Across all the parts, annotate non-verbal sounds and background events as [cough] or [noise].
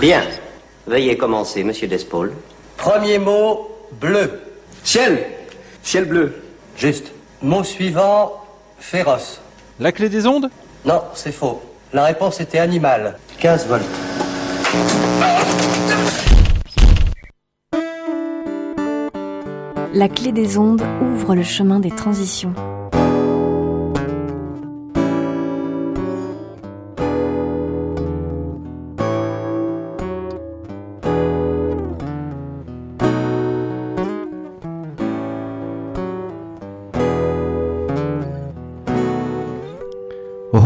Bien. Veuillez commencer, monsieur Despaul. Premier mot, bleu. Ciel. Ciel bleu. Juste. Mot suivant, féroce. La clé des ondes? Non, c'est faux. La réponse était animal. 15 volts. La clé des ondes ouvre le chemin des transitions.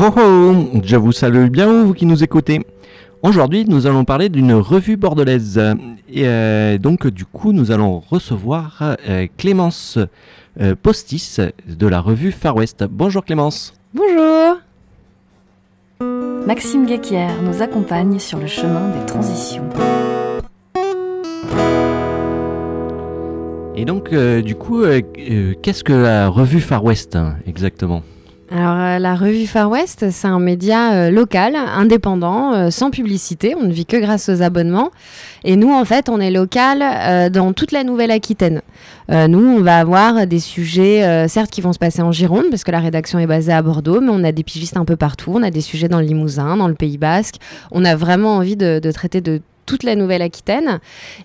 Oh oh je vous salue bien vous qui nous écoutez. Aujourd'hui, nous allons parler d'une revue bordelaise. Et euh, donc, du coup, nous allons recevoir euh, Clémence euh, Postis de la revue Far West. Bonjour Clémence. Bonjour Maxime Guéquière nous accompagne sur le chemin des transitions. Et donc, du coup, qu'est-ce que la revue Far West hein, exactement? Alors, euh, la revue Far West, c'est un média euh, local, indépendant, euh, sans publicité. On ne vit que grâce aux abonnements. Et nous, en fait, on est local dans toute la Nouvelle-Aquitaine. Nous, on va avoir des sujets, certes, qui vont se passer en Gironde, parce que la rédaction est basée à Bordeaux, mais on a des pigistes un peu partout. On a des sujets dans le Limousin, dans le Pays Basque. On a vraiment envie de, de traiter de toute la Nouvelle-Aquitaine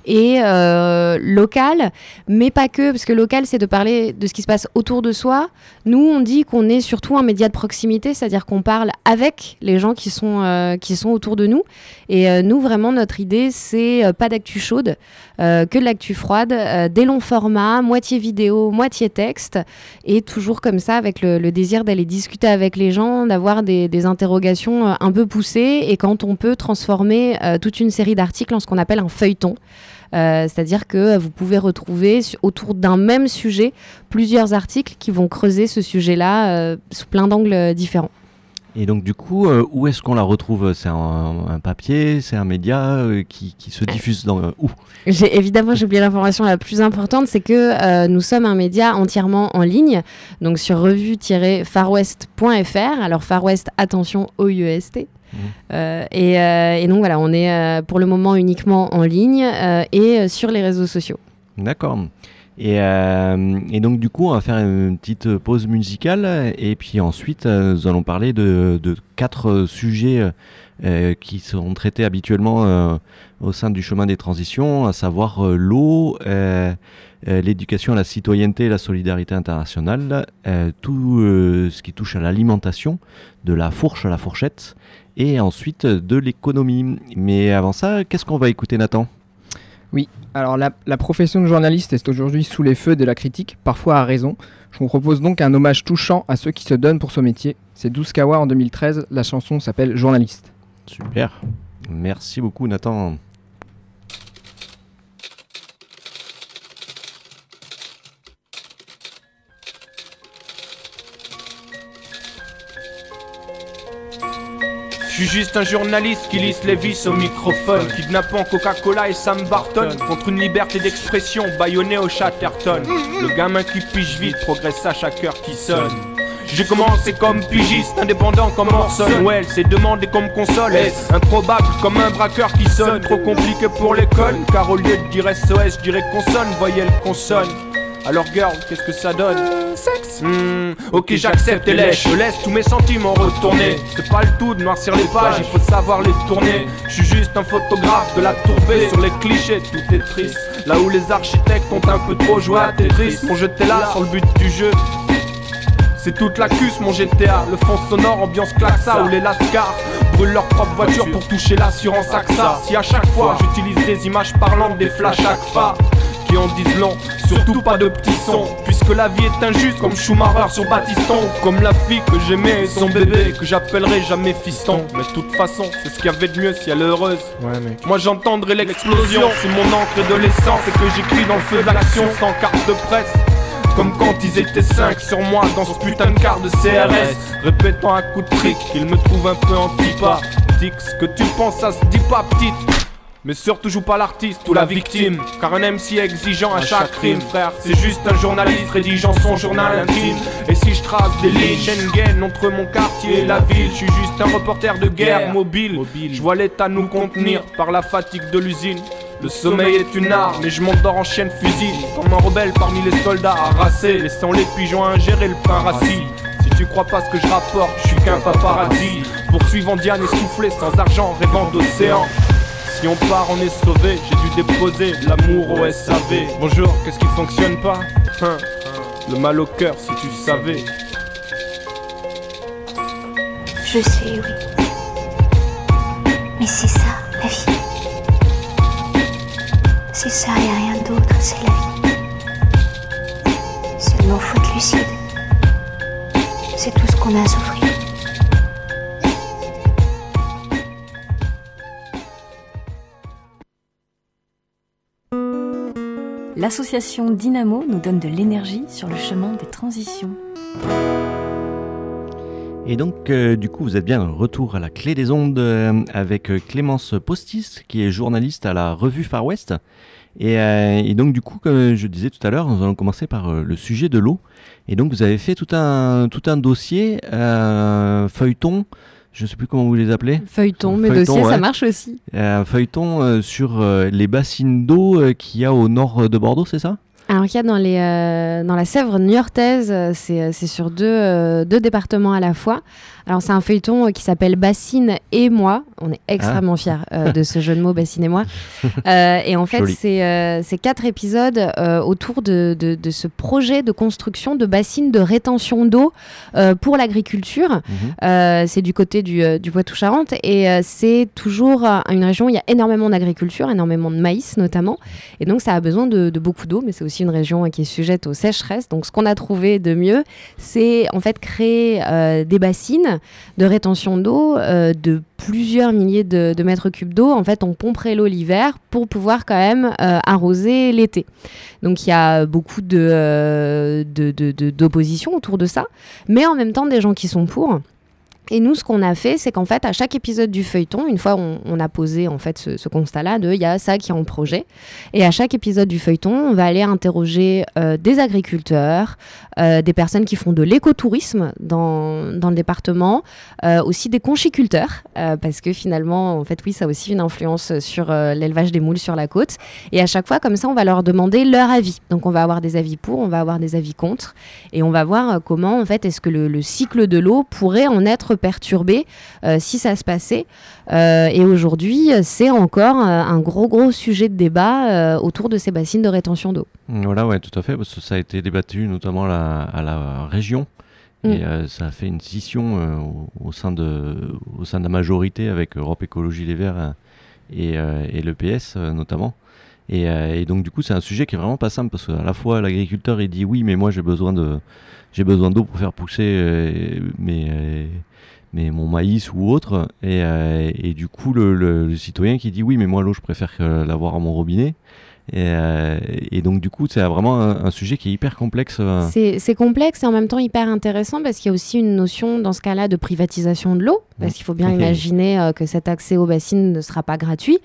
et euh, local, mais pas que, parce que local, c'est de parler de ce qui se passe autour de soi. Nous, on dit qu'on est surtout un média de proximité, c'est-à-dire qu'on parle avec les gens qui sont, euh, qui sont autour de nous. Et euh, nous, vraiment, notre idée, c'est pas d'actu chaude, que de l'actu froide, des longs formats, moitié vidéo, moitié texte, et toujours comme ça, avec le, désir d'aller discuter avec les gens, d'avoir des, des interrogations un peu poussées, et quand on peut transformer toute une série d'articles en ce qu'on appelle un feuilleton. Euh, C'est-à-dire que vous pouvez retrouver autour d'un même sujet plusieurs articles qui vont creuser ce sujet-là euh, sous plein d'angles euh, différents. Et donc, du coup, euh, où est-ce qu'on la retrouve? C'est un, un papier C'est un média euh, qui, qui se diffuse dans euh, où? J'ai évidemment j'ai oublié l'information la plus importante, c'est que nous sommes un média entièrement en ligne, donc sur revue-farwest.fr. Alors Far West, attention OUST. Mhm. Euh, et, euh, et donc voilà, on est euh, pour le moment uniquement en ligne et sur les réseaux sociaux. D'accord. Et, et donc du coup, on va faire une petite pause musicale et puis ensuite, nous allons parler de, de quatre sujets qui sont traités habituellement au sein du chemin des transitions, à savoir l'eau, l'éducation à la citoyenneté et la solidarité internationale, tout ce qui touche à l'alimentation, de la fourche à la fourchette, et ensuite euh, de l'économie. Mais avant ça, qu'est-ce qu'on va écouter Nathan? Oui, alors la, la profession de journaliste est aujourd'hui sous les feux de la critique, parfois à raison. Je vous propose donc un hommage touchant à ceux qui se donnent pour ce métier. C'est 12 Kawa en 2013, la chanson s'appelle Journaliste. Super. Merci beaucoup Nathan. Je suis juste un journaliste qui lisse les vis au microphone, kidnappant Coca-Cola et Sam Barton contre une liberté d'expression bâillonnée au Chatterton. Le gamin qui pige vite progresse à chaque heure qui sonne. J'ai commencé comme pigiste, indépendant comme Orson Welles. C'est demandé comme console, improbable comme un braqueur qui sonne? Trop compliqué pour l'école, car au lieu de dire SOS, je dirais consonne, voyelle consonne alors girl, qu'est-ce que ça donne Sexe. Hmm, Ok j'accepte et lèche. Je laisse tous mes sentiments retourner. C'est pas le tout de noircir les pages, il faut savoir les tourner. Je suis juste un photographe de la tourbée Sur les clichés, tout est triste. Là où les architectes ont un peu trop joué à Tetris. Pour jeter là sur le but du jeu. C'est toute la cuisse mon GTA, le fond sonore, ambiance claxa où les lascars brûlent leur propre voiture pour toucher l'assurance AXA. Si à chaque fois j'utilise des images parlantes, des flashs ACFA qui en disent long, surtout pas de petits sons, puisque la vie est injuste comme Schumacher sur Battiston, comme la fille que j'aimais et son bébé que j'appellerai jamais fiston. Mais de toute façon, c'est ce qu'il y avait de mieux si elle est heureuse. Ouais mec. Moi j'entendrai l'explosion, c'est mon encre et de l'essence et que j'écris dans le feu de l'action sans carte de presse. Comme quand ils étaient 5 sur moi dans ce putain de quart de CRS Répétant à coup de trick qu'ils me trouvent un peu antipathique Ce que tu penses ça se dit pas petite Mais surtout joue pas l'artiste ou la victime. Car un MC est exigeant à chaque crime frère. C'est juste un journaliste rédigeant son journal intime. Et si je trace des lignes Schengen entre mon quartier et la ville Je suis juste un reporter de guerre mobile. Je vois l'état nous contenir par la fatigue de l'usine. Le sommeil est une arme et je m'endors en chienne fusil Comme un rebelle parmi les soldats harassés. Laissant les pigeons ingérer le pain rassis Si tu crois pas ce que je rapporte, je suis qu'un paparazzi. Poursuivant Diane essoufflé sans argent, rêvant d'océan si on part, on est sauvé. J'ai dû déposer l'amour au SAV. Bonjour, qu'est-ce qui fonctionne pas? Hein? Le mal au cœur, si tu savais. Je sais, oui. Mais c'est ça, la vie. C'est ça et rien d'autre, c'est la vie. Seulement faut être lucide. C'est tout ce qu'on a à souffrir. L'association Dynamo nous donne de l'énergie sur le chemin des transitions. Et donc, euh, du coup, vous êtes bien de retour à la clé des ondes euh, avec euh, Clémence Postis, qui est journaliste à la revue Far West. Et, donc, du coup, comme je disais tout à l'heure, nous allons commencer par le sujet de l'eau. Et donc, vous avez fait tout un, tout un dossier, feuilleton, je ne sais plus comment vous les appelez. Feuilleton, mais Feuilleton, dossier, ça marche aussi. Un feuilleton euh, sur euh, les bassines d'eau euh, qu'il y a au nord de Bordeaux, c'est ça? Alors qu'il y a dans, les, euh, dans la Sèvre niortaise, euh, c'est sur deux, euh, deux départements à la fois. Alors c'est un feuilleton qui s'appelle Bassine et moi. On est extrêmement fiers euh, de ce jeu de mots Bassine et moi. [laughs] Et en fait, c'est quatre épisodes autour de, de, de ce projet de construction de bassines de rétention d'eau pour l'agriculture. Mhm. C'est du côté du, du Poitou-Charentes et c'est toujours une région où il y a énormément d'agriculture, énormément de maïs notamment. Et donc ça a besoin de, de beaucoup d'eau, mais c'est aussi une région euh, qui est sujette aux sécheresses. Donc ce qu'on a trouvé de mieux, c'est en fait créer euh, des bassines de rétention d'eau euh, de plusieurs milliers de, mètres cubes d'eau. En fait, on pomperait l'eau l'hiver pour pouvoir quand même arroser l'été. Donc il y a beaucoup euh, de- d'opposition autour de ça, mais en même temps des gens qui sont pour. Et nous, ce qu'on a fait, c'est qu'en fait, à chaque épisode du feuilleton, une fois on, a posé en fait ce, constat-là de il y a ça qui est en projet, et à chaque épisode du feuilleton, on va aller interroger euh, des agriculteurs, euh, des personnes qui font de l'écotourisme dans, dans le département, euh, aussi des conchiculteurs, parce que finalement, en fait, oui, ça a aussi une influence sur l'élevage des moules sur la côte. Et à chaque fois, comme ça, on va leur demander leur avis. Donc, on va avoir des avis pour, on va avoir des avis contre, et on va voir comment, en fait, est-ce que le cycle de l'eau pourrait en être perturbé euh, si ça se passait. Euh, et aujourd'hui, c'est encore euh, un gros, gros sujet de débat autour de ces bassines de rétention d'eau. Voilà, ouais, tout à fait, parce que ça a été débattu notamment à la, à la région. Et Mm. ça a fait une scission au, sein de, au sein de la majorité avec Europe Écologie Les Verts et, et le PS euh, notamment. Et, euh, et donc du coup c'est un sujet qui est vraiment pas simple parce qu'à la fois l'agriculteur il dit oui mais moi j'ai besoin de j'ai besoin d'eau pour faire pousser euh, euh, mon maïs ou autre. Et, euh, du coup le, citoyen qui dit oui mais moi l'eau je préfère l'avoir à mon robinet et, euh, et donc du coup c'est vraiment un, un sujet qui est hyper complexe. euh, C'est complexe et en même temps hyper intéressant parce qu'il y a aussi une notion dans ce cas-là de privatisation de l'eau. Parce qu'il faut bien [laughs] imaginer euh, que cet accès aux bassines ne sera pas gratuit.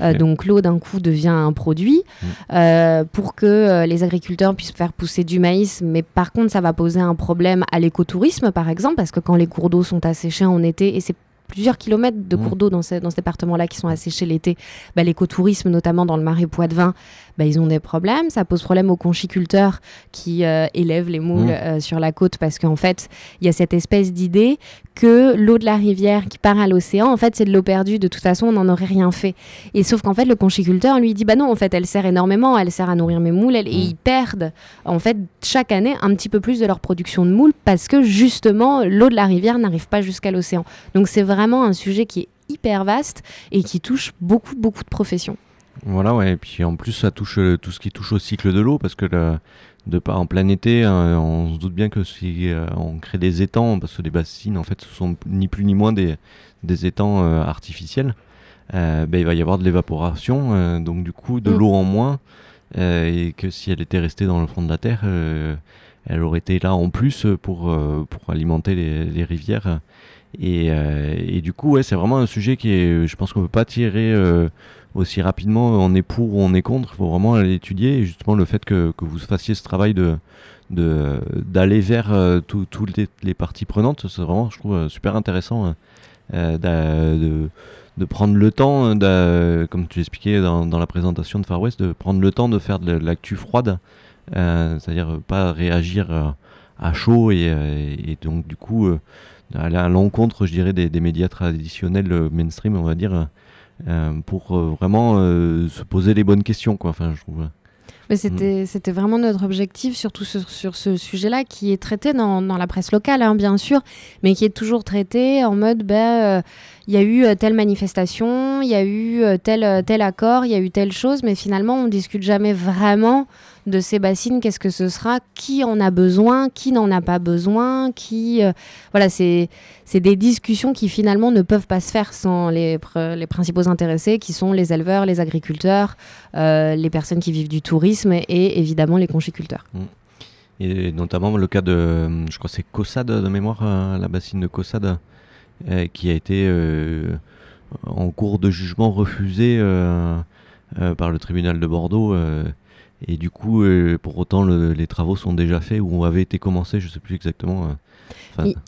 Euh, donc l'eau d'un coup devient un produit Mm. pour que les agriculteurs puissent faire pousser du maïs. Mais par contre, ça va poser un problème à l'écotourisme, par exemple, parce que quand les cours d'eau sont asséchés en été, et c'est plusieurs kilomètres de cours d'eau dans ce, dans ce département-là qui sont asséchés l'été, bah, l'écotourisme, notamment dans le marais Poitevin, bah, ils ont des problèmes. Ça pose problème aux conchiculteurs qui euh, élèvent les moules Mm. euh, sur la côte parce qu'en fait, il y a cette espèce d'idée que l'eau de la rivière qui part à l'océan, en fait, c'est de l'eau perdue. De toute façon, on n'en aurait rien fait. Et sauf qu'en fait, le conchiculteur lui dit bah non, en fait, elle sert énormément, elle sert à nourrir mes moules, elle- et Mm. ils perdent en fait chaque année un petit peu plus de leur production de moules parce que justement l'eau de la rivière n'arrive pas jusqu'à l'océan. Donc c'est vraiment un sujet qui est hyper vaste et qui touche beaucoup beaucoup de professions. Voilà, ouais. Et puis en plus, ça touche euh, tout ce qui touche au cycle de l'eau, parce que le- de pas en plein été, hein, on se doute bien que si euh, on crée des étangs, parce que les bassines, en fait, ce sont ni plus ni moins des, des étangs euh, artificiels, euh, ben, il va y avoir de l'évaporation, donc du coup, de Mm. l'eau en moins, et que si elle était restée dans le fond de la terre, elle aurait été là en plus pour, pour alimenter les, les rivières. Et, et du coup, ouais, c'est vraiment un sujet qui est, je pense qu'on peut pas tirer aussi rapidement on est pour ou on est contre. Il faut vraiment aller étudier. Et justement, le fait que, que vous fassiez ce travail de d'aller vers euh, tout- toutes les, parties prenantes, c'est vraiment, je trouve, euh, super intéressant euh, de, de prendre le temps, comme tu l'expliquais dans, dans la présentation de Far West, de prendre le temps de faire de l'actu froide, euh, c'est-à-dire euh, pas réagir euh, à chaud et, euh, et donc du coup euh, aller à l'encontre, je dirais, des, des médias traditionnels euh, mainstream, on va dire, euh, pour euh, vraiment euh, se poser les bonnes questions, quoi. Enfin, je trouve. Mais c'était c'était vraiment notre objectif, surtout sur, sur ce sujet-là, qui est traité dans, dans la presse locale, hein, bien sûr, mais qui est toujours traité en mode, ben, euh, il y a eu euh, telle manifestation, il y a eu euh, tel, euh, tel accord, il y a eu telle chose, mais finalement, on discute jamais vraiment de ces bassines, qu'est-ce que ce sera, qui en a besoin, qui n'en a pas besoin, qui... voilà, c'est des discussions qui finalement ne peuvent pas se faire sans les, pr- les principaux intéressés, qui sont les éleveurs, les agriculteurs, les personnes qui vivent du tourisme et évidemment les conchiculteurs. Et notamment le cas de, je crois c'est Cossade de mémoire, la bassine de Cossade, qui a été euh, en cours de jugement refusée euh, euh, par le tribunal de Bordeaux. euh, et du coup, euh, pour autant, le- les travaux sont déjà faits ou avaient été commencés, je sais plus exactement. euh.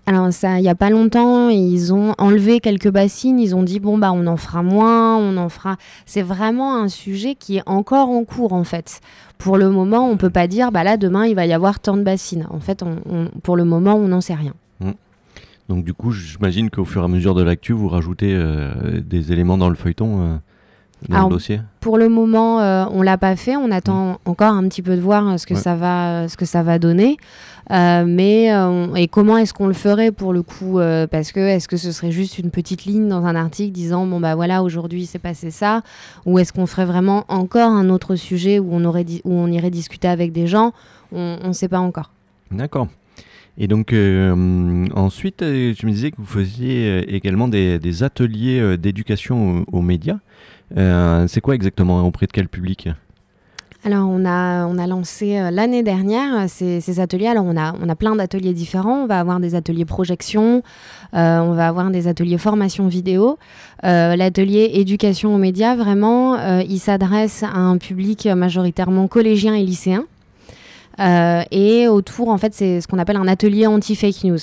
Alors ça, il y a pas longtemps, ils ont enlevé quelques bassines, ils ont dit bon bah on en fera moins, on en fera. C'est vraiment un sujet qui est encore en cours en fait. Pour le moment, on peut pas dire bah là demain il va y avoir tant de bassines. En fait, pour le moment, on n'en sait rien. Donc du coup, j'imagine qu'au fur et à mesure de l'actu, vous rajoutez euh, des éléments dans le feuilleton, euh, dans Alors, le dossier. Pour le moment, euh, on l'a pas fait. On attend encore un petit peu de voir euh, ce que Ouais. ça va, ce que ça va donner. Mais on- et comment est-ce qu'on le ferait pour le coup Parce que est-ce que ce serait juste une petite ligne dans un article disant bon bah voilà aujourd'hui c'est passé ça, ou est-ce qu'on ferait vraiment encore un autre sujet où on aurait où on irait discuter avec des gens? On ne sait pas encore. D'accord. Et donc euh, ensuite, euh, tu me disais que vous faisiez euh, également des, ateliers euh, d'éducation aux, médias. Euh, c'est quoi exactement auprès de quel public? Alors, on a, lancé euh, l'année dernière euh, ces, ateliers. Alors, on a, plein d'ateliers différents. On va avoir des ateliers projection, euh, on va avoir des ateliers formation vidéo. Euh, L'atelier éducation aux médias, vraiment, euh, il s'adresse à un public majoritairement collégien et lycéen. Euh, et autour, en fait, c'est ce qu'on appelle un atelier anti-fake news.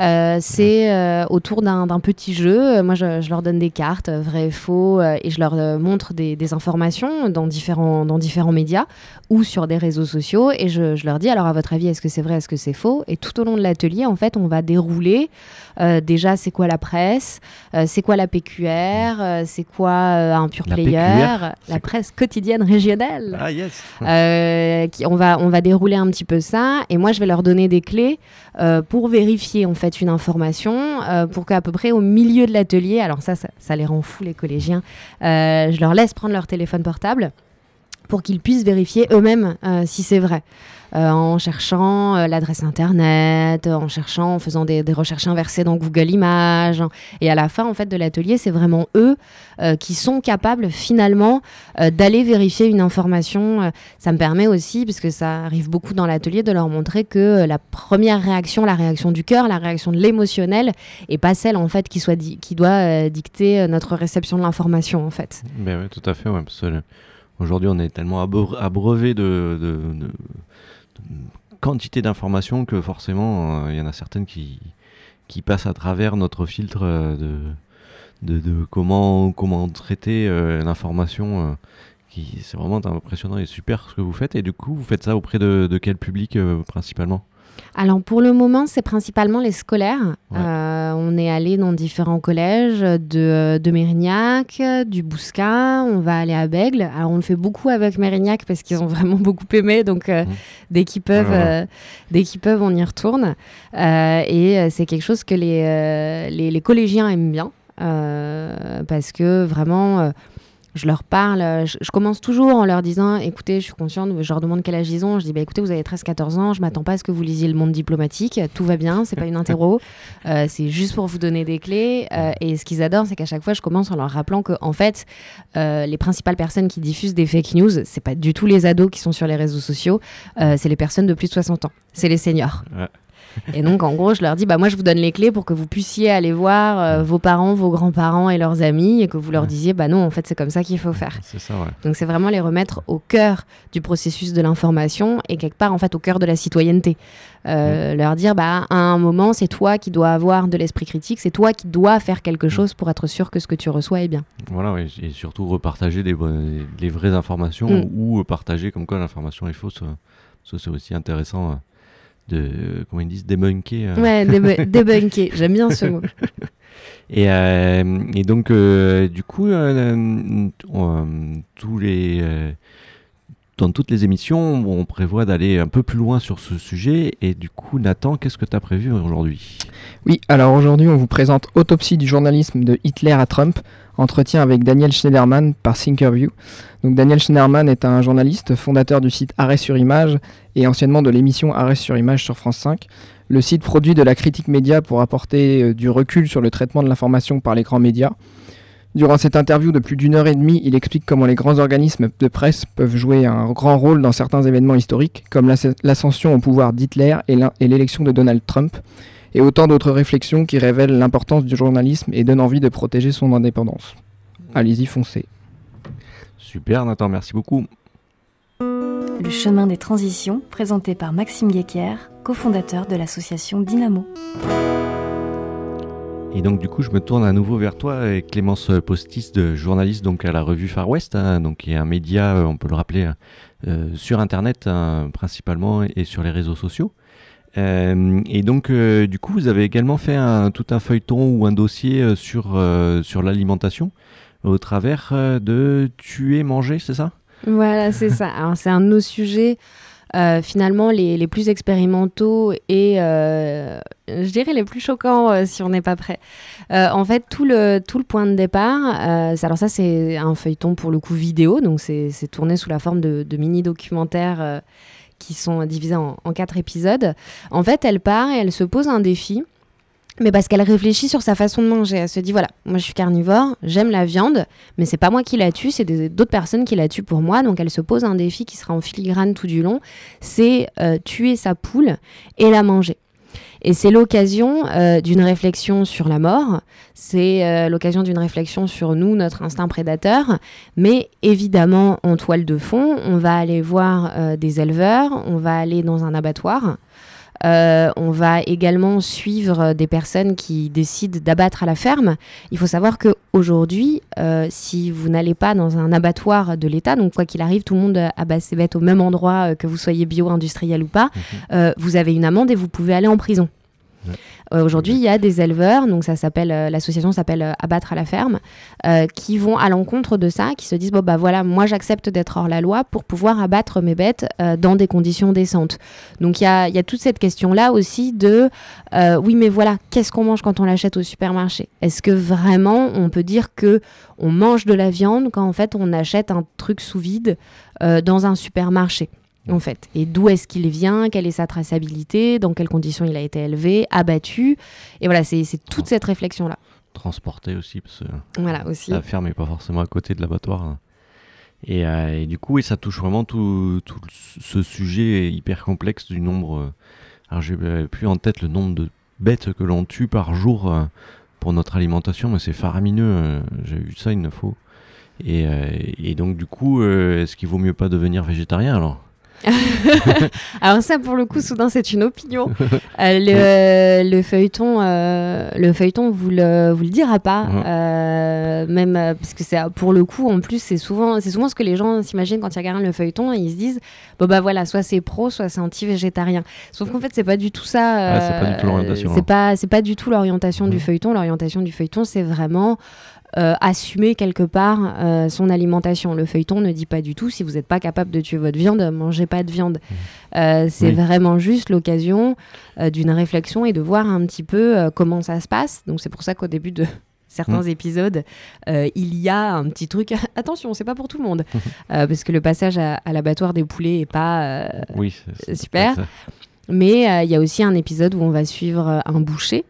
Euh, c'est euh, autour d'un petit jeu. Moi, je, je leur donne des cartes, euh, vrai et faux, euh, et je leur montre des, des informations dans différents, dans différents médias ou sur des réseaux sociaux. Et je, je leur dis, alors à votre avis, est-ce que c'est vrai, est-ce que c'est faux? Et tout au long de l'atelier, en fait, on va dérouler déjà c'est quoi la presse, c'est quoi la PQR, c'est quoi un pure La player, PQR, la presse quotidienne régionale. Ah yes qui, on, va, on va dérouler un petit peu ça et moi je vais leur donner des clés pour vérifier en fait une information euh, pour qu'à peu près au milieu de l'atelier, alors ça, ça, ça les rend fous les collégiens, euh, je leur laisse prendre leur téléphone portable pour qu'ils puissent vérifier eux-mêmes euh, si c'est vrai. Euh, en cherchant euh, l'adresse internet, en cherchant, en faisant des, recherches inversées dans Google Images. Et à la fin, en fait, de l'atelier, c'est vraiment eux euh, qui sont capables finalement d'aller vérifier une information. Ça me permet aussi, puisque ça arrive beaucoup dans l'atelier, de leur montrer que la première réaction, la réaction du cœur, la réaction de l'émotionnel, et pas celle en fait qui doit dicter notre réception de l'information en fait. Ben oui, tout à fait. Ouais, aujourd'hui, on est tellement abreu- abreuvé de quantité d'informations que forcément, euh, il y en a certaines qui, passent à travers notre filtre euh, de, comment, comment traiter euh, l'information. qui c'est vraiment impressionnant et super ce que vous faites. Et du coup, vous faites ça auprès de, quel public principalement? Alors pour le moment, c'est principalement les scolaires. Ouais. Euh, on est allé dans différents collèges de, de Mérignac, du Bouscat, on va aller à Bègle. Alors on le fait beaucoup avec Mérignac parce qu'ils ont [laughs] vraiment beaucoup aimé, donc euh, dès qu'ils peuvent, euh, dès qu'ils peuvent, on y retourne. Et c'est quelque chose que les, les, les collégiens aiment bien euh, parce que vraiment. euh, je leur parle, euh, je, je commence toujours en leur disant écoutez, je suis consciente, je leur demande quel âge ils ont. Je dis bah, écoutez, vous avez 13-14 ans, je m'attends pas à ce que vous lisiez le monde diplomatique, tout va bien, c'est pas une interro, [laughs] Euh, c'est juste pour vous donner des clés. Euh, et ce qu'ils adorent, c'est qu'à chaque fois, je commence en leur rappelant que, en fait, euh, les principales personnes qui diffusent des fake news, c'est pas du tout les ados qui sont sur les réseaux sociaux, c'est les personnes de plus de 60 ans, c'est les seniors. Ouais. Et donc, en gros, je leur dis, bah, moi, je vous donne les clés pour que vous puissiez aller voir euh, vos parents, vos grands-parents et leurs amis et que vous leur disiez, bah non, en fait, c'est comme ça qu'il faut faire. C'est ça, ouais. Donc, c'est vraiment les remettre au cœur du processus de l'information et quelque part, en fait, au cœur de la citoyenneté. Euh, Leur dire, bah, à un moment, c'est toi qui dois avoir de l'esprit critique, c'est toi qui dois faire quelque chose pour être sûr que ce que tu reçois est bien. Voilà, ouais, et surtout repartager les, vra- les vraies informations Mm. ou euh, partager comme quoi l'information est fausse. euh, Ça, c'est aussi intéressant euh, de, comment ils disent, débunker. euh. Ouais, débu- [laughs] débunker, j'aime bien ce mot. [laughs] Et, euh, et donc, euh, du coup, tous les, dans toutes les émissions, on prévoit d'aller un peu plus loin sur ce sujet. Et du coup, Nathan, qu'est-ce que tu as prévu aujourd'hui? Oui, alors aujourd'hui, on vous présente Autopsie du journalisme de Hitler à Trump, entretien avec Daniel Schneiderman par Thinkerview. Donc Daniel Schneiderman est un journaliste, fondateur du site Arrêt sur Image et anciennement de l'émission Arrêt sur Image sur France 5. Le site produit de la critique média pour apporter euh, du recul sur le traitement de l'information par les grands médias. Durant cette interview de plus d'une heure et demie, il explique comment les grands organismes de presse peuvent jouer un grand rôle dans certains événements historiques, comme l'as- l'ascension au pouvoir d'Hitler et l'élection de Donald Trump, et autant d'autres réflexions qui révèlent l'importance du journalisme et donnent envie de protéger son indépendance. Allez-y, foncez. Super, Nathan, merci beaucoup. Le chemin des transitions, présenté par Maxime Guéquer, cofondateur de l'association Dynamo. Et donc du coup, je me tourne à nouveau vers toi, et Clémence Postis, de journaliste donc à la revue Far West, hein, donc qui est un média, euh, on peut le rappeler, euh, sur Internet hein, principalement et sur les réseaux sociaux. Euh, et donc euh, du coup, vous avez également fait tout un feuilleton ou un dossier euh, sur euh, sur l'alimentation au travers euh, de tuer, manger, c'est ça? Voilà, c'est ça. Alors, c'est un de nos sujets, euh, finalement, les, les plus expérimentaux et, euh, je dirais, les plus choquants euh, si on n'est pas prêt. Euh, en fait, tout le, tout le point de départ, alors ça, c'est un feuilleton pour le coup vidéo, donc c'est tourné sous la forme de, mini-documentaires qui sont divisés en quatre épisodes. En fait, elle part et elle se pose un défi. Mais parce qu'elle réfléchit sur sa façon de manger. Elle se dit voilà, moi je suis carnivore, j'aime la viande, mais c'est pas moi qui la tue, c'est d'autres personnes qui la tuent pour moi. Donc elle se pose un défi qui sera en filigrane tout du long c'est euh, tuer sa poule et la manger. Et c'est l'occasion euh, d'une réflexion sur la mort, c'est euh, l'occasion d'une réflexion sur nous, notre instinct prédateur, mais évidemment en toile de fond, on va aller voir des éleveurs, on va aller dans un abattoir, euh, on va également suivre des personnes qui décident d'abattre à la ferme. Il faut savoir que aujourd'hui, euh, si vous n'allez pas dans un abattoir de l'État, donc quoi qu'il arrive, tout le monde abat ses bêtes au même endroit, euh, que vous soyez bio-industriel ou pas, euh, vous avez une amende et vous pouvez aller en prison. Euh, Aujourd'hui, il y a des éleveurs, donc ça s'appelle, euh, l'association s'appelle euh, Abattre à la ferme, qui vont à l'encontre de ça, qui se disent bon bah voilà, moi j'accepte d'être hors la loi pour pouvoir abattre mes bêtes dans des conditions décentes. Donc il y a, toute cette question-là aussi de oui mais voilà, qu'est-ce qu'on mange quand on l'achète au supermarché? Est-ce que vraiment on peut dire que on mange de la viande quand en fait on achète un truc sous vide dans un supermarché? En fait. Et d'où est-ce qu'il vient Quelle est sa traçabilité Dans quelles conditions il a été élevé Abattu Et voilà, c'est toute cette réflexion-là. Transporter aussi, parce que Voilà, aussi. la ferme n'est pas forcément à côté de l'abattoir. hein. Et, euh, et du coup, et ça touche vraiment tout, ce sujet hyper complexe du nombre. euh, alors, j'ai euh, plus en tête le nombre de bêtes que l'on tue par jour pour notre alimentation, mais c'est faramineux. j'ai vu ça une fois. Et, euh, et donc, du coup, est-ce qu'il vaut mieux pas devenir végétarien alors? [laughs] Alors ça, pour le coup, soudain, c'est une opinion. Euh, le, le feuilleton, euh, le feuilleton vous le, vous le dira pas, euh, même parce que c'est pour le coup, en plus, c'est souvent, c'est souvent ce que les gens s'imaginent quand ils regardent le feuilleton et ils se disent, bon bah voilà, soit c'est pro, soit c'est anti-végétarien. Sauf qu'en fait, c'est pas du tout ça. Ah, c'est pas du tout l'orientation, C'est hein. pas, c'est pas du tout l'orientation du feuilleton. L'orientation du feuilleton, c'est vraiment euh, assumer quelque part euh, son alimentation. Le feuilleton ne dit pas du tout si vous n'êtes pas capable de tuer votre viande, mangez pas de viande. Euh, c'est Oui. vraiment juste l'occasion d'une réflexion et de voir un petit peu comment ça se passe. Donc c'est pour ça qu'au début de [laughs] certains épisodes, euh, il y a un petit truc. [laughs] Attention, c'est pas pour tout le monde, [laughs] parce que le passage à, à l'abattoir des poulets est pas Oui, super. mais il y a aussi un épisode où on va suivre un boucher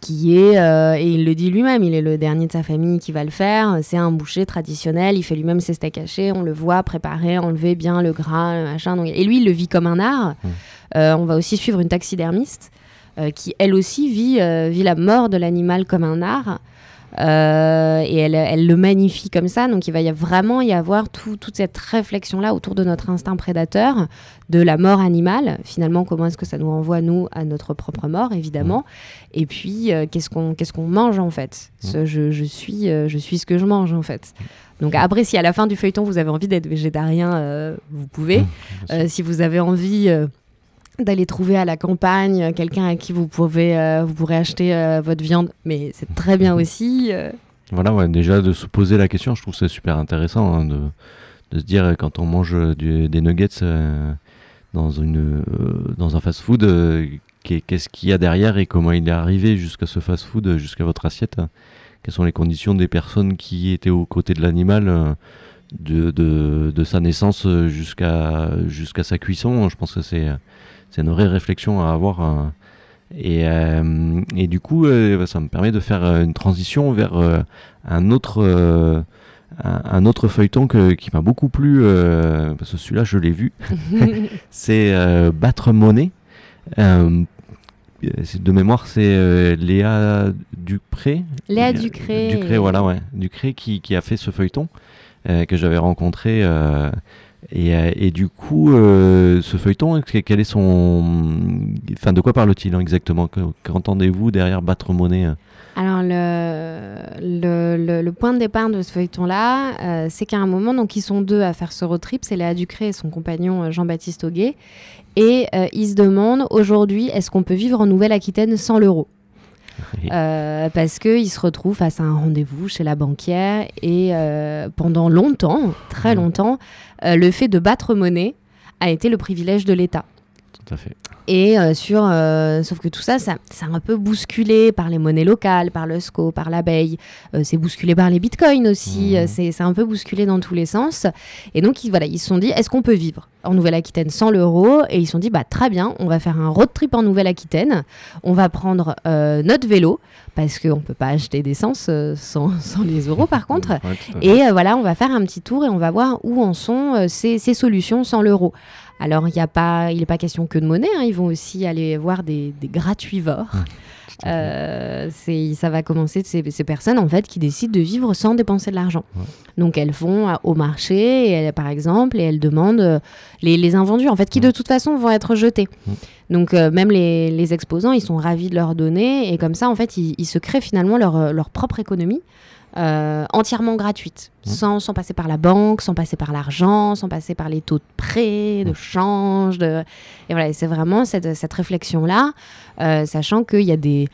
qui est, euh, et il le dit lui-même, il est le dernier de sa famille qui va le faire. C'est un boucher traditionnel, il fait lui-même ses steaks hachés, on le voit préparer, enlever bien le gras, le machin. Donc- et lui, il le vit comme un art. Mm. Euh, on va aussi suivre une taxidermiste euh, qui, elle aussi, vit, vit la mort de l'animal comme un art. Euh, et elle, elle le magnifie comme ça. Donc il va y vraiment y avoir tout- toute cette réflexion-là autour de notre instinct prédateur, de la mort animale. Finalement, comment est-ce que ça nous renvoie, nous, à notre propre mort, évidemment. Et puis, euh, qu'est-ce qu'on qu'est-ce qu'on mange, en fait? Je, je suis, euh, je suis ce que je mange, en fait. Donc après, si à la fin du feuilleton, vous avez envie d'être végétarien, vous pouvez. Si vous avez envie... d'aller trouver à la campagne euh, quelqu'un à qui vous pouvez euh, vous pourrez acheter euh, votre viande mais c'est très bien aussi. Voilà, ouais, déjà de se poser la question, je trouve c'est super intéressant hein, de, de se dire quand on mange des nuggets dans, une, dans un fast-food, euh, qu'est- qu'est-ce qu'il y a derrière et comment il est arrivé jusqu'à ce fast-food, euh, jusqu'à votre assiette. hein. Quelles sont les conditions des personnes qui étaient aux côtés de l'animal de, de, de sa naissance jusqu'à jusqu'à sa cuisson. Je pense que c'est c'est une vraie réflexion à avoir. hein. Et, euh, et du coup, euh, ça me permet de faire euh, une transition vers euh, un autre un, un autre feuilleton que- qui m'a beaucoup plu parce que celui-là je l'ai vu. [laughs] c'est Battre monnaie. De mémoire, c'est Léa Dupré. Léa Ducré. Ducré, voilà, ouais. Ducré qui, qui a fait ce feuilleton que j'avais rencontré. Euh, et, euh, du coup, euh, ce feuilleton, que- quel est son. Enfin, de quoi parle-t-il hein, exactement? Que- Qu'entendez-vous derrière battre monnaie hein Alors, le, point de départ de ce feuilleton-là, euh, c'est qu'à un moment, donc, ils sont deux à faire ce road trip. C'est Léa Ducré et son compagnon euh, Jean-Baptiste Auguet. Et euh, ils se demandent aujourd'hui, est-ce qu'on peut vivre en Nouvelle-Aquitaine sans l'euro? Euh, parce qu'ils se retrouvent face à un rendez-vous chez la banquière et euh, pendant longtemps, très longtemps, euh, le fait de battre monnaie a été le privilège de l'État. Tout à fait. Et euh, sur, euh, sauf que tout ça, ça, c'est un peu bousculé par les monnaies locales, par le SCO, par l'abeille. Euh, c'est bousculé par les bitcoins aussi. Euh, C'est, c'est un peu bousculé dans tous les sens. Et donc, ils, voilà, ils se sont dit, est-ce qu'on peut vivre en Nouvelle-Aquitaine sans l'euro? Et ils se sont dit, bah très bien, on va faire un road trip en Nouvelle-Aquitaine. On va prendre notre vélo parce qu'on peut pas acheter d'essence sans, [laughs] sans les euros, par contre. Ouais. Et voilà, on va faire un petit tour et on va voir où en sont ces, ces solutions sans l'euro. Alors, il n'est pas, il est pas question que de monnaie, hein, ils vont aussi aller voir des, des gratuivores. Euh, c'est, ça va commencer de ces, ces personnes en fait qui décident de vivre sans dépenser de l'argent. Donc elles vont à- au marché, et elles, par exemple, et elles demandent euh, les, les invendus en fait qui de toute façon vont être jetés. Donc euh, même les, les exposants, ils sont ravis de leur donner et comme ça en fait ils, ils se créent finalement leur, euh, leur propre économie. Euh, entièrement gratuite, sans, sans passer par la banque, sans passer par l'argent, sans passer par les taux de prêt, de change. De... Et voilà, c'est vraiment cette, cette réflexion-là, euh, sachant qu'il y a des...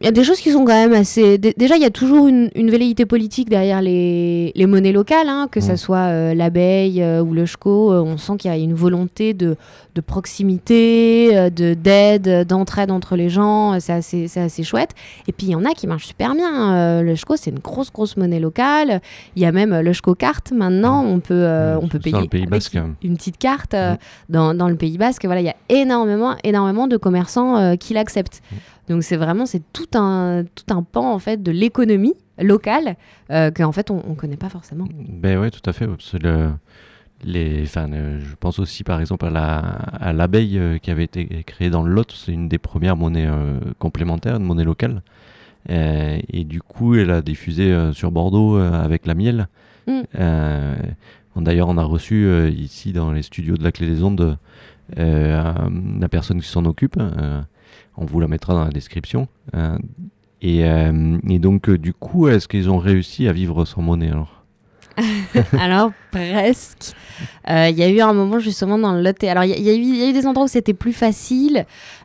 Il y a des choses qui sont quand même assez. dé- Déjà, il y a toujours une, une velléité politique derrière les, les monnaies locales, hein, que ça soit euh, l'abeille euh, ou le chco. euh, on sent qu'il y a une volonté de, de proximité, de d'aide, d'entraide entre les gens. C'est assez, assez chouette. Et puis, il y en a qui marchent super bien. le chco, c'est une grosse, grosse monnaie locale. Il y a même le chco carte maintenant. On peut, euh, on peut Dans payer le Pays avec Basque. une, petite carte dans, dans le Pays Basque. Voilà, il y a énormément, énormément de commerçants qui l'acceptent. Donc c'est vraiment c'est tout un tout un pan en fait de l'économie locale euh, qu'en fait on, on connaît pas forcément. Ben ouais, tout à fait. le- les, le- je pense aussi par exemple à la à l'abeille euh, qui avait été créée dans le Lot. C'est une des premières monnaies euh, complémentaires, une monnaie locale. Euh, et du coup, elle a diffusé euh, sur Bordeaux euh, avec la miel. Mm. Euh, D'ailleurs, on a reçu euh, ici dans les studios de la Clé des Ondes euh, un- la personne qui s'en occupe. euh, on vous la mettra dans la description. Euh, et, euh, et donc, euh, du coup, est-ce qu'ils ont réussi à vivre sans monnaie alors? [laughs] alors presque. Euh, Il y a eu un moment justement dans le Lot. Alors il y, a- y eu il y a eu des endroits où c'était plus facile.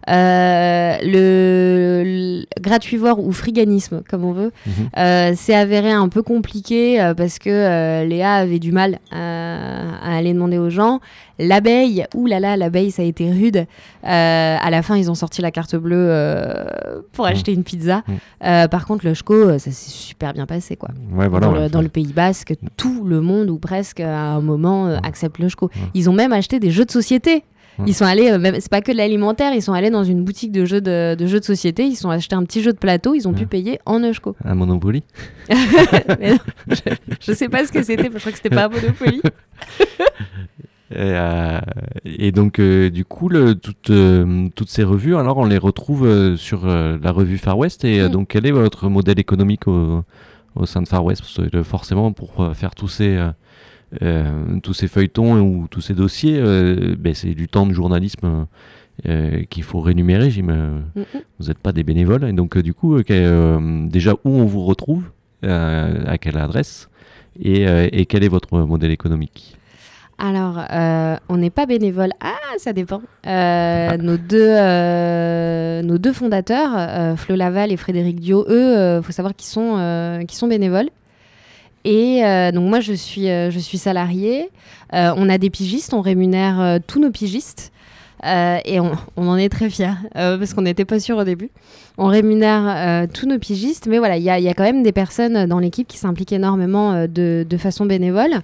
Euh, le, le gratuivore ou friganisme comme on veut, euh, s'est avéré un peu compliqué euh, parce que euh, Léa avait du mal à, à aller demander aux gens. L'abeille, là, l'abeille ça a été rude. Euh, à la fin ils ont sorti la carte bleue euh, pour acheter une pizza. Euh, par contre le chco euh, ça s'est super bien passé quoi. Ouais, voilà, dans, ouais, le, dans le Pays Basque, tout le monde ou presque à un moment euh, accepte le chco. Ils ont même acheté des jeux de société. Ils sont allés, euh, c'est pas que de l'alimentaire, ils sont allés dans une boutique de jeux de, de jeux de société, ils sont acheté un petit jeu de plateau, ils ont pu payer en Eusko. Un Monopoly [laughs] Mais non, je, je sais pas ce que c'était, je crois que c'était pas un Monopoly. [laughs] Et, euh, et donc, euh, du coup, le- toutes, euh, toutes ces revues, alors on les retrouve sur la revue Far West. Et Mm. donc, quel est votre modèle économique au, au sein de Far West Parce que, euh, forcément, pour euh, faire tous ces, euh, tous ces feuilletons ou tous ces dossiers, euh, ben, c'est du temps de journalisme euh, qu'il faut rémunérer. j'im- euh, Mm, mm. Vous n'êtes pas des bénévoles. Et donc, du coup, déjà, où on vous retrouve À quelle adresse et, et quel est votre modèle économique? Alors, euh, on n'est pas bénévole. Ah, ça dépend. Euh, nos, deux, euh, nos deux fondateurs, Flo Laval et Frédéric Dio, eux, il faut savoir qu'ils sont, sont bénévoles. Et donc moi, je suis, je suis salariée. On a des pigistes, on rémunère tous nos pigistes. Euh, et on, en est très fiers, euh, parce qu'on n'était pas sûr au début. On rémunère euh, tous nos pigistes, mais voilà, il y a, quand même des personnes dans l'équipe qui s'impliquent énormément de, de façon bénévole.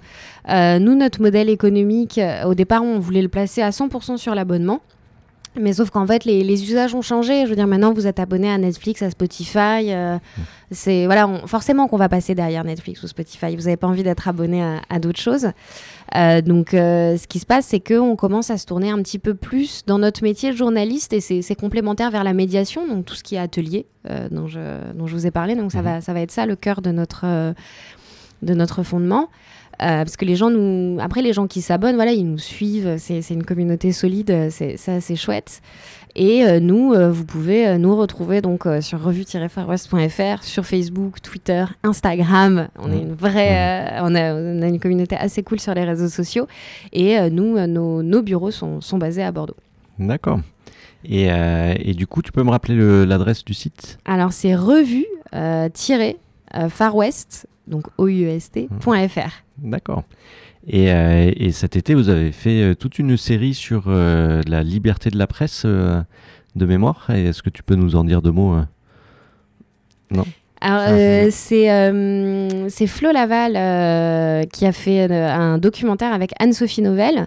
Nous, notre modèle économique, au départ, on voulait le placer à 100% sur l'abonnement. Mais sauf qu'en fait, les, les usages ont changé. Je veux dire, maintenant, vous êtes abonné à Netflix, à Spotify. euh, c'est voilà, on- forcément qu'on va passer derrière Netflix ou Spotify. Vous n'avez pas envie d'être abonné à, à d'autres choses. Euh, donc, euh, ce qui se passe, c'est qu'on commence à se tourner un petit peu plus dans notre métier de journaliste et c'est complémentaire vers la médiation, donc tout ce qui est atelier dont, je, dont je vous ai parlé. Donc, ça, Mhm. va, ça va être ça le cœur de notre, de notre fondement. Euh, parce que les gens nous. Après, les gens qui s'abonnent, voilà, ils nous suivent. C'est une communauté solide. C'est assez chouette. Et euh, nous, euh, vous pouvez euh, nous retrouver donc sur revue-farwest.fr, sur Facebook, Twitter, Instagram. On est une vraie, euh, on, a, on a une communauté assez cool sur les réseaux sociaux. Et nous, nos, nos bureaux sont, sont basés à Bordeaux. D'accord. Et, et du coup, tu peux me rappeler le- l'adresse du site? Alors c'est revue euh, tiré, euh, farwest, donc OUEST.fr. D'accord. Et, euh, et cet été, vous avez fait euh, toute une série sur euh, la liberté de la presse euh, de mémoire. Est-ce que tu peux nous en dire deux mots Non? Alors, je- c'est Flo Laval qui a fait un documentaire avec Anne-Sophie Novelle,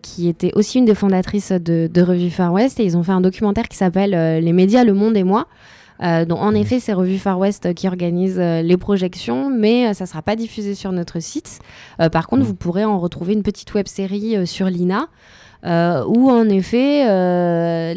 qui était aussi une des fondatrices de, de Revue Far West. Et ils ont fait un documentaire qui s'appelle Les médias, le monde et moi. Euh, donc, en effet, c'est Revue Far West euh, qui organise euh, les projections, mais ça ne sera pas diffusé sur notre site. Par contre, Mhm. vous pourrez en retrouver une petite web série sur l'INA. euh, où en effet euh,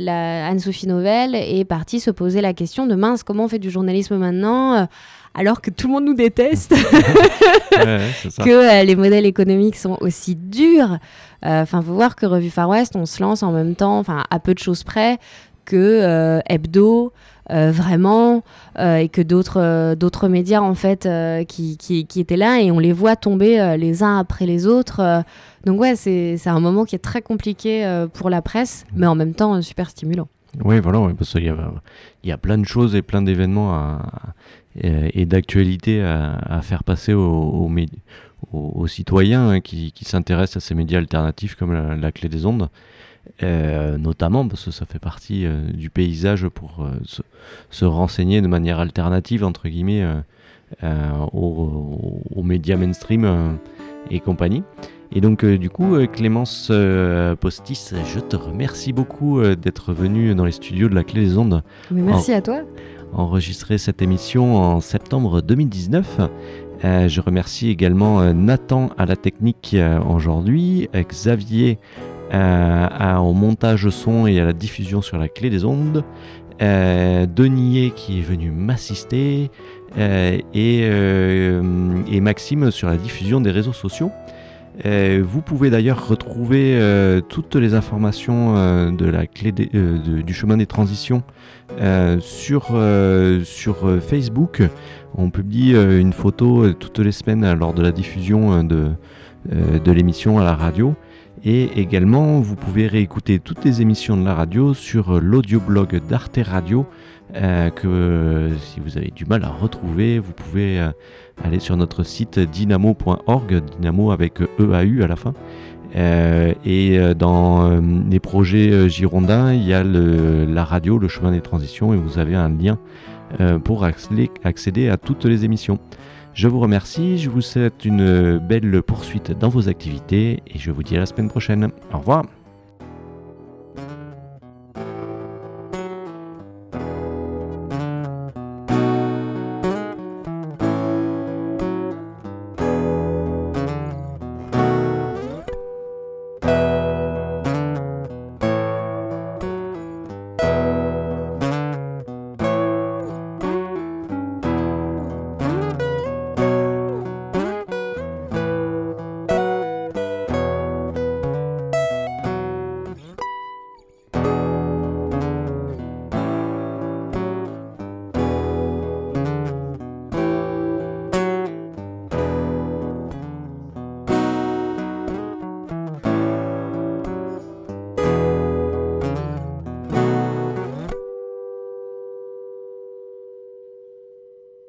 Anne-Sophie Novelle est partie se poser la question de mince comment on fait du journalisme maintenant euh, alors que tout le monde nous déteste, [laughs] Ouais, [laughs] que les modèles économiques sont aussi durs. Enfin, faut voir que Revue Far West, on se lance en même temps, enfin à peu de choses près, que euh, Hebdo, euh, vraiment, euh, et que d'autres médias en fait qui, qui, étaient là et on les voit tomber les uns après les autres. donc ouais, c'est un moment qui est très compliqué pour la presse, mais en même temps super stimulant. Oui, voilà, parce qu'il y a, y a plein de choses et plein d'événements et, et d'actualités à, faire passer aux, citoyens hein, qui, s'intéressent à ces médias alternatifs comme la clé des ondes. Euh, notamment parce que ça fait partie euh, du paysage pour euh, se, se renseigner de manière alternative entre guillemets aux, aux médias mainstream et compagnie. Et donc du coup Clémence Postis, je te remercie beaucoup d'être venue dans les studios de la Clé des Ondes Mais merci à toi. enregistrer cette émission en septembre 2019. Euh, je remercie également euh, Nathan à la technique euh, aujourd'hui, Xavier à- au montage son et à la diffusion sur la clé des ondes, euh, Denier qui est venu m'assister euh, et, euh, Maxime sur la diffusion des réseaux sociaux. Euh, vous pouvez d'ailleurs retrouver euh, toutes les informations euh, de la clé euh, du chemin des transitions euh, sur, euh, sur euh, Facebook. On publie euh, une photo euh, toutes les semaines euh, lors de la diffusion euh, de, euh, de l'émission à la radio. Et également, vous pouvez réécouter toutes les émissions de la radio sur euh, l'audioblog d'Arte Radio, euh, que si vous avez du mal à retrouver, vous pouvez euh, aller sur notre site dynamo.org, dynamo avec EAU à la fin. Et dans les projets girondins, il y a la radio, le chemin des transitions, et vous avez un lien pour accéder à toutes les émissions. Je vous remercie, je vous souhaite une belle poursuite dans vos activités, et je vous dis à la semaine prochaine. Au revoir